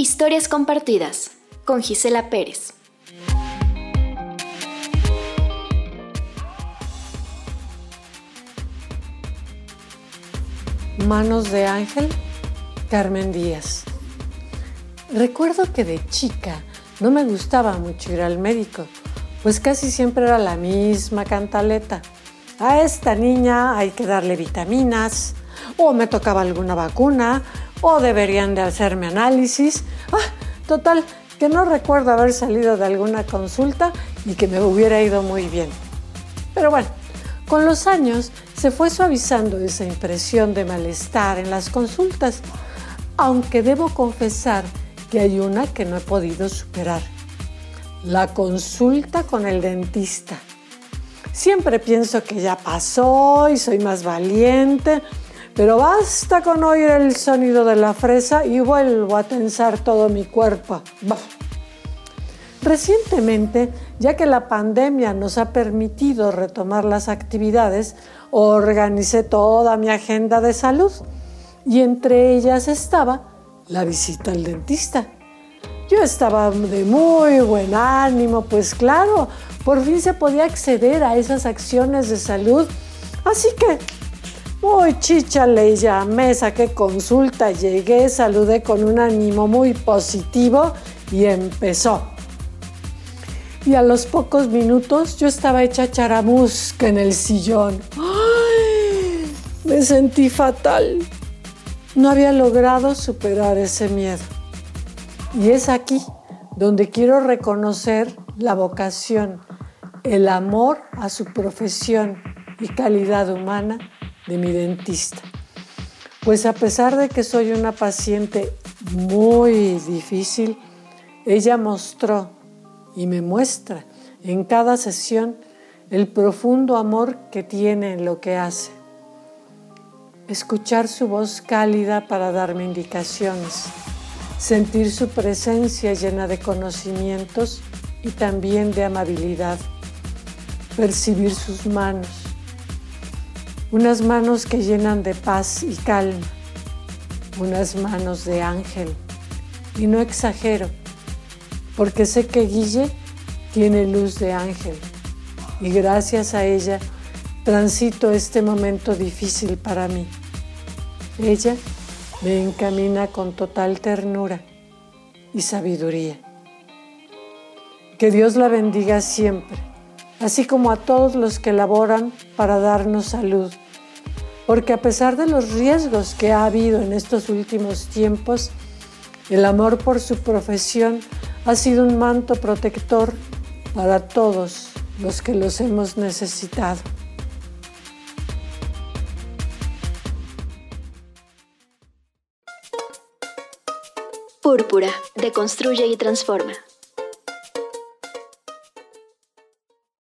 Historias compartidas con Gisela Pérez. Manos de Ángel, Carmen Díaz. Recuerdo que de chica no me gustaba mucho ir al médico, pues casi siempre era la misma cantaleta. A esta niña hay que darle vitaminas, o me tocaba alguna vacuna, o deberían de hacerme análisis. Ah, total, que no recuerdo haber salido de alguna consulta y que me hubiera ido muy bien. Pero bueno, con los años se fue suavizando esa impresión de malestar en las consultas, aunque debo confesar que hay una que no he podido superar. La consulta con el dentista. Siempre pienso que ya pasó y soy más valiente, pero basta con oír el sonido de la fresa y vuelvo a tensar todo mi cuerpo. Recientemente, ya que la pandemia nos ha permitido retomar las actividades, organicé toda mi agenda de salud y entre ellas estaba la visita al dentista. Yo estaba de muy buen ánimo, pues claro, por fin se podía acceder a esas acciones de salud. Así que, muy chicha le llamé, saqué consulta, llegué, saludé con un ánimo muy positivo y empezó. Y a los pocos minutos yo estaba hecha charamusca en el sillón. ¡Ay! Me sentí fatal no había logrado superar ese miedo. Y es aquí donde quiero reconocer la vocación, el amor a su profesión y calidad humana de mi dentista. Pues a pesar de que soy una paciente muy difícil, ella mostró y me muestra en cada sesión el profundo amor que tiene en lo que hace escuchar su voz cálida para darme indicaciones, sentir su presencia llena de conocimientos y también de amabilidad, percibir sus manos, unas manos que llenan de paz y calma, unas manos de ángel. Y no exagero, porque sé que Guille tiene luz de ángel y gracias a ella transito este momento difícil para mí. Ella me encamina con total ternura y sabiduría. Que Dios la bendiga siempre, así como a todos los que laboran para darnos salud, porque a pesar de los riesgos que ha habido en estos últimos tiempos, el amor por su profesión ha sido un manto protector para todos los que los hemos necesitado. Púrpura, deconstruye y transforma.